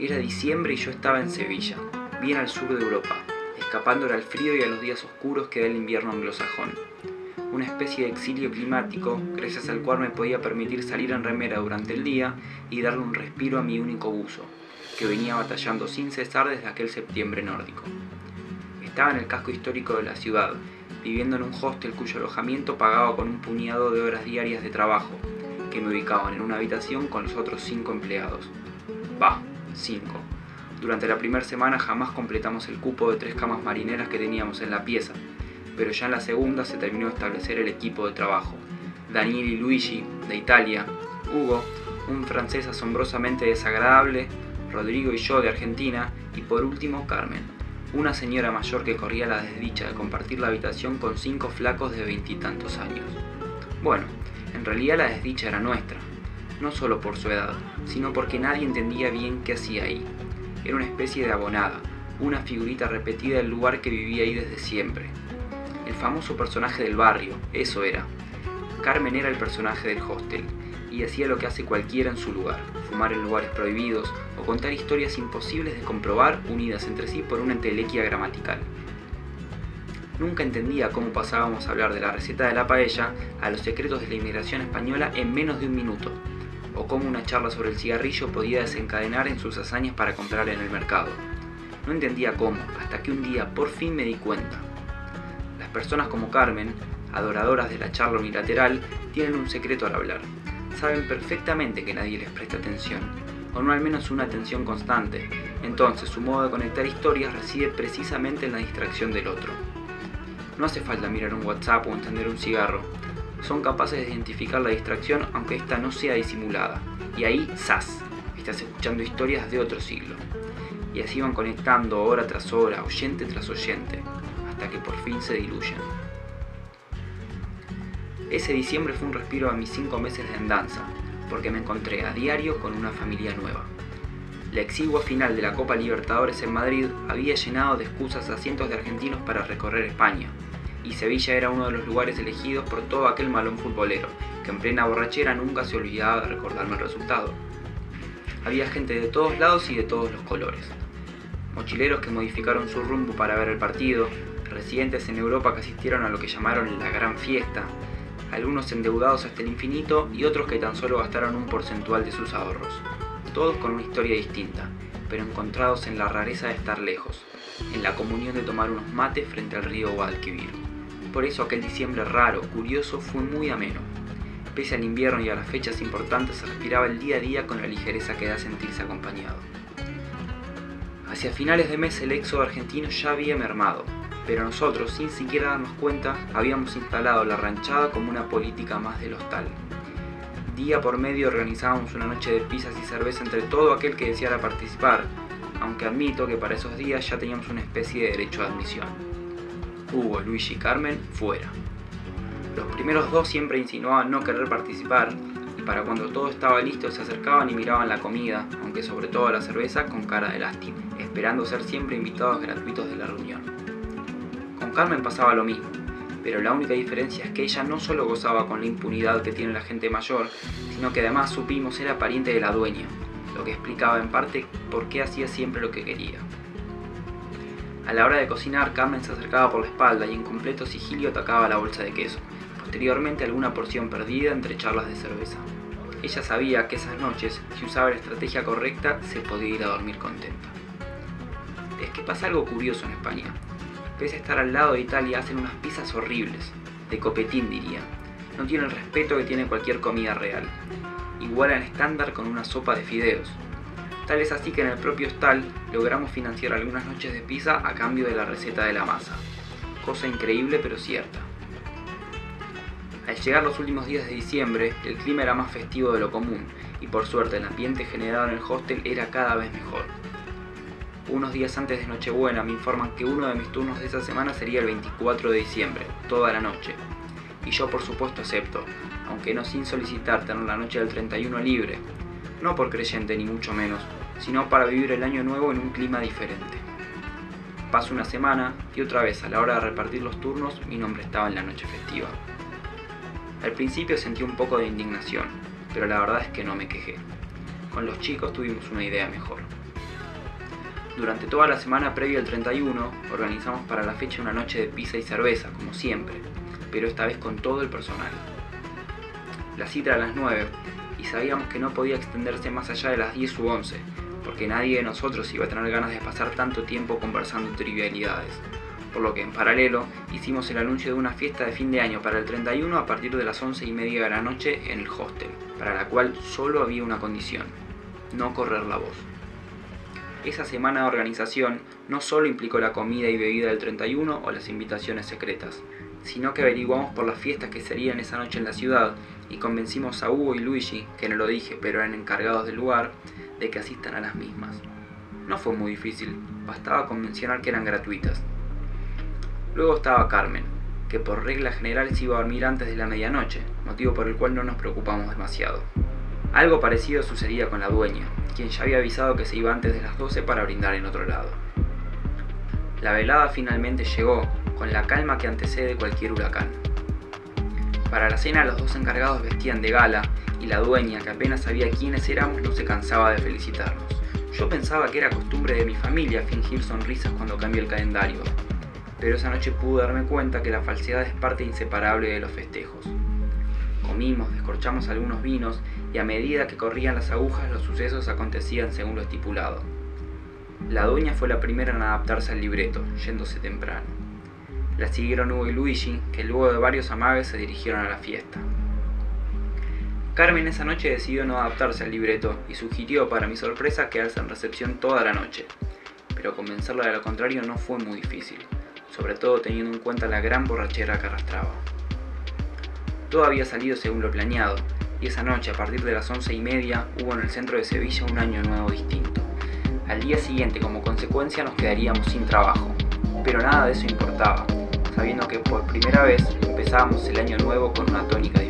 Era diciembre y yo estaba en Sevilla, bien al sur de Europa, escapándole al frío y a los días oscuros que da el invierno anglosajón. Una especie de exilio climático, gracias al cual me podía permitir salir en remera durante el día y darle un respiro a mi único buzo, que venía batallando sin cesar desde aquel septiembre nórdico. Estaba en el casco histórico de la ciudad, viviendo en un hostel cuyo alojamiento pagaba con un puñado de horas diarias de trabajo, que me ubicaban en una habitación con los otros cinco empleados. Bah, cinco. Durante la primera semana jamás completamos el cupo de tres camas marineras que teníamos en la pieza, pero ya en la segunda se terminó de establecer el equipo de trabajo. Daniel y Luigi, de Italia, Hugo, un francés asombrosamente desagradable, Rodrigo y yo de Argentina, y por último Carmen, una señora mayor que corría la desdicha de compartir la habitación con cinco flacos de veintitantos años. Bueno, en realidad la desdicha era nuestra, no solo por su edad, sino porque nadie entendía bien qué hacía ahí. Era una especie de abonada, una figurita repetida del lugar que vivía ahí desde siempre. El famoso personaje del barrio, eso era. Carmen era el personaje del hostel, y hacía lo que hace cualquiera en su lugar, fumar en lugares prohibidos o contar historias imposibles de comprobar unidas entre sí por una entelequia gramatical. Nunca entendía cómo pasábamos a hablar de la receta de la paella a los secretos de la inmigración española en menos de un minuto, o cómo una charla sobre el cigarrillo podía desencadenar en sus hazañas para comprar en el mercado. No entendía cómo, hasta que un día por fin me di cuenta. Las personas como Carmen, adoradoras de la charla unilateral, tienen un secreto al hablar saben perfectamente que nadie les presta atención, o no al menos una atención constante, entonces su modo de conectar historias reside precisamente en la distracción del otro. No hace falta mirar un WhatsApp o encender un cigarro, son capaces de identificar la distracción aunque ésta no sea disimulada, y ahí, ¡zas!, estás escuchando historias de otro siglo. Y así van conectando hora tras hora, oyente tras oyente, hasta que por fin se diluyen. Ese diciembre fue un respiro a mis cinco meses de andanza, porque me encontré a diario con una familia nueva. La exigua final de la Copa Libertadores en Madrid había llenado de excusas a cientos de argentinos para recorrer España, y Sevilla era uno de los lugares elegidos por todo aquel malón futbolero, que en plena borrachera nunca se olvidaba de recordarme el resultado. Había gente de todos lados y de todos los colores. Mochileros que modificaron su rumbo para ver el partido, residentes en Europa que asistieron a lo que llamaron la gran fiesta, algunos endeudados hasta el infinito y otros que tan solo gastaron un porcentual de sus ahorros. Todos con una historia distinta, pero encontrados en la rareza de estar lejos, en la comunión de tomar unos mates frente al río Guadalquivir. Por eso aquel diciembre raro, curioso, fue muy ameno. Pese al invierno y a las fechas importantes, se respiraba el día a día con la ligereza que da sentirse acompañado. Hacia finales de mes el éxodo argentino ya había mermado, pero nosotros, sin siquiera darnos cuenta, habíamos instalado la ranchada como una política más del hostal. Día por medio organizábamos una noche de pizzas y cerveza entre todo aquel que deseara participar, aunque admito que para esos días ya teníamos una especie de derecho de admisión. Hugo, Luigi y Carmen, fuera. Los primeros dos siempre insinuaban no querer participar, y para cuando todo estaba listo se acercaban y miraban la comida, aunque sobre todo la cerveza, con cara de lástima, esperando ser siempre invitados gratuitos de la reunión. Con Carmen pasaba lo mismo, pero la única diferencia es que ella no solo gozaba con la impunidad que tiene la gente mayor, sino que además supimos era pariente de la dueña, lo que explicaba en parte por qué hacía siempre lo que quería. A la hora de cocinar, Carmen se acercaba por la espalda y en completo sigilio atacaba la bolsa de queso, posteriormente alguna porción perdida entre charlas de cerveza. Ella sabía que esas noches, si usaba la estrategia correcta, se podía ir a dormir contenta. Es que pasa algo curioso en España pese a estar al lado de Italia, hacen unas pizzas horribles, de copetín diría. No tienen el respeto que tiene cualquier comida real. Igualan estándar con una sopa de fideos. Tal es así que en el propio hostal logramos financiar algunas noches de pizza a cambio de la receta de la masa. Cosa increíble pero cierta. Al llegar los últimos días de diciembre, el clima era más festivo de lo común y por suerte el ambiente generado en el hostel era cada vez mejor. Unos días antes de Nochebuena me informan que uno de mis turnos de esa semana sería el 24 de diciembre, toda la noche. Y yo por supuesto acepto, aunque no sin solicitar tener la noche del 31 libre, no por creyente ni mucho menos, sino para vivir el año nuevo en un clima diferente. Paso una semana y otra vez a la hora de repartir los turnos mi nombre estaba en la noche festiva. Al principio sentí un poco de indignación, pero la verdad es que no me quejé. Con los chicos tuvimos una idea mejor. Durante toda la semana previa al 31 organizamos para la fecha una noche de pizza y cerveza, como siempre, pero esta vez con todo el personal. La cita era a las 9 y sabíamos que no podía extenderse más allá de las 10 u 11, porque nadie de nosotros iba a tener ganas de pasar tanto tiempo conversando trivialidades. Por lo que en paralelo hicimos el anuncio de una fiesta de fin de año para el 31 a partir de las 11 y media de la noche en el hostel, para la cual solo había una condición, no correr la voz. Esa semana de organización no solo implicó la comida y bebida del 31 o las invitaciones secretas, sino que averiguamos por las fiestas que serían esa noche en la ciudad y convencimos a Hugo y Luigi, que no lo dije pero eran encargados del lugar, de que asistan a las mismas. No fue muy difícil, bastaba con mencionar que eran gratuitas. Luego estaba Carmen, que por regla general se iba a dormir antes de la medianoche, motivo por el cual no nos preocupamos demasiado. Algo parecido sucedía con la dueña, quien ya había avisado que se iba antes de las 12 para brindar en otro lado. La velada finalmente llegó, con la calma que antecede cualquier huracán. Para la cena los dos encargados vestían de gala y la dueña, que apenas sabía quiénes éramos, no se cansaba de felicitarnos. Yo pensaba que era costumbre de mi familia fingir sonrisas cuando cambia el calendario, pero esa noche pude darme cuenta que la falsedad es parte inseparable de los festejos. Comimos, descorchamos algunos vinos y a medida que corrían las agujas los sucesos acontecían según lo estipulado. La dueña fue la primera en adaptarse al libreto, yéndose temprano. La siguieron Hugo y Luigi, que luego de varios amagues se dirigieron a la fiesta. Carmen esa noche decidió no adaptarse al libreto y sugirió, para mi sorpresa, quedarse en recepción toda la noche. Pero convencerla de lo contrario no fue muy difícil, sobre todo teniendo en cuenta la gran borrachera que arrastraba. Todo había salido según lo planeado, y esa noche, a partir de las once y media, hubo en el centro de Sevilla un año nuevo distinto. Al día siguiente, como consecuencia, nos quedaríamos sin trabajo, pero nada de eso importaba, sabiendo que por primera vez empezábamos el año nuevo con una tónica diferente.